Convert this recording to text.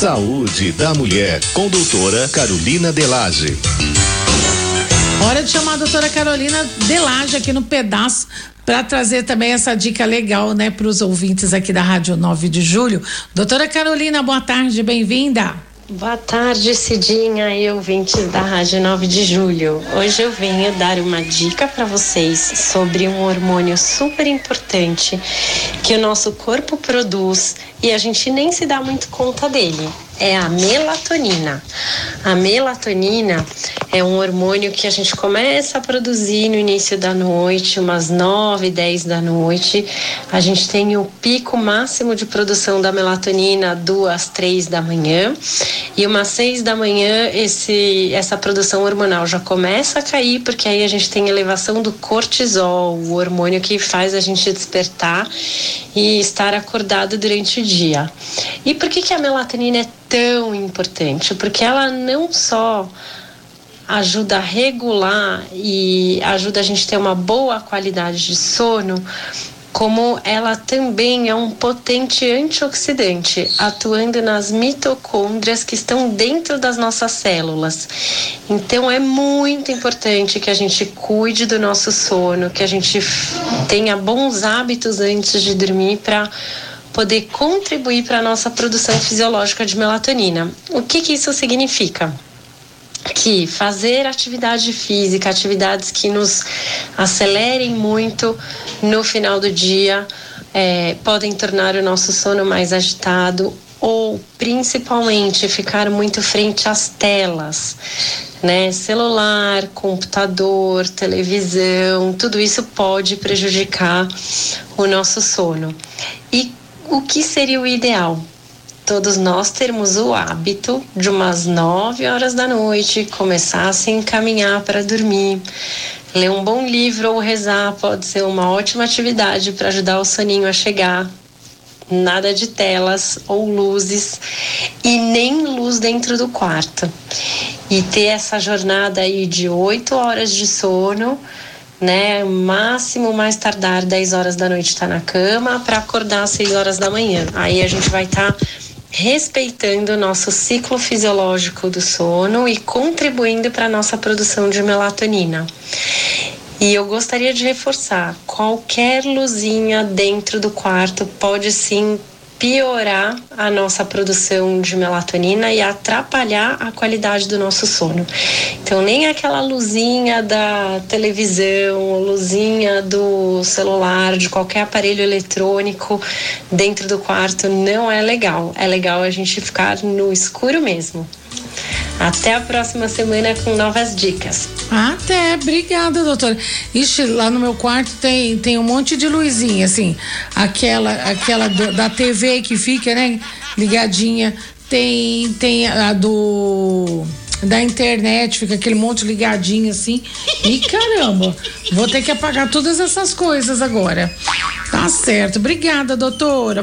Saúde da Mulher, com doutora Carolina Delage. Hora de chamar a doutora Carolina Delage aqui no pedaço para trazer também essa dica legal, né, para os ouvintes aqui da Rádio 9 de Julho. Doutora Carolina, boa tarde, bem-vinda. Boa tarde, Cidinha e ouvintes da Rádio 9 de Julho. Hoje eu venho dar uma dica para vocês sobre um hormônio super importante que o nosso corpo produz e a gente nem se dá muito conta dele. É a melatonina. A melatonina é um hormônio que a gente começa a produzir no início da noite, umas 9, 10 da noite. A gente tem o pico máximo de produção da melatonina duas, três da manhã. E umas 6 da manhã esse, essa produção hormonal já começa a cair, porque aí a gente tem elevação do cortisol, o hormônio que faz a gente despertar e estar acordado durante o dia. E por que, que a melatonina é tão importante? Porque ela não só ajuda a regular e ajuda a gente a ter uma boa qualidade de sono, como ela também é um potente antioxidante, atuando nas mitocôndrias que estão dentro das nossas células. Então é muito importante que a gente cuide do nosso sono, que a gente tenha bons hábitos antes de dormir para poder contribuir para a nossa produção fisiológica de melatonina. O que, que isso significa? Que fazer atividade física, atividades que nos acelerem muito no final do dia, é, podem tornar o nosso sono mais agitado ou principalmente ficar muito frente às telas, né? Celular, computador, televisão, tudo isso pode prejudicar o nosso sono. E o que seria o ideal? Todos nós termos o hábito de umas 9 horas da noite começar a se encaminhar para dormir. Ler um bom livro ou rezar pode ser uma ótima atividade para ajudar o soninho a chegar. Nada de telas ou luzes e nem luz dentro do quarto. E ter essa jornada aí de 8 horas de sono né? Máximo mais tardar 10 horas da noite está na cama para acordar às 6 horas da manhã. Aí a gente vai estar tá respeitando o nosso ciclo fisiológico do sono e contribuindo para a nossa produção de melatonina. E eu gostaria de reforçar: qualquer luzinha dentro do quarto pode sim piorar a nossa produção de melatonina e atrapalhar a qualidade do nosso sono. Então, nem aquela luzinha da televisão, luzinha do celular, de qualquer aparelho eletrônico dentro do quarto não é legal. É legal a gente ficar no escuro mesmo. Até a próxima semana com novas dicas. Até, obrigada, doutora. Ixi, lá no meu quarto tem, tem um monte de luzinha, assim, aquela, aquela do, da TV que fica, né, ligadinha. Tem, tem a do da internet, fica aquele monte ligadinho assim. E caramba, vou ter que apagar todas essas coisas agora. Tá certo. Obrigada, doutora.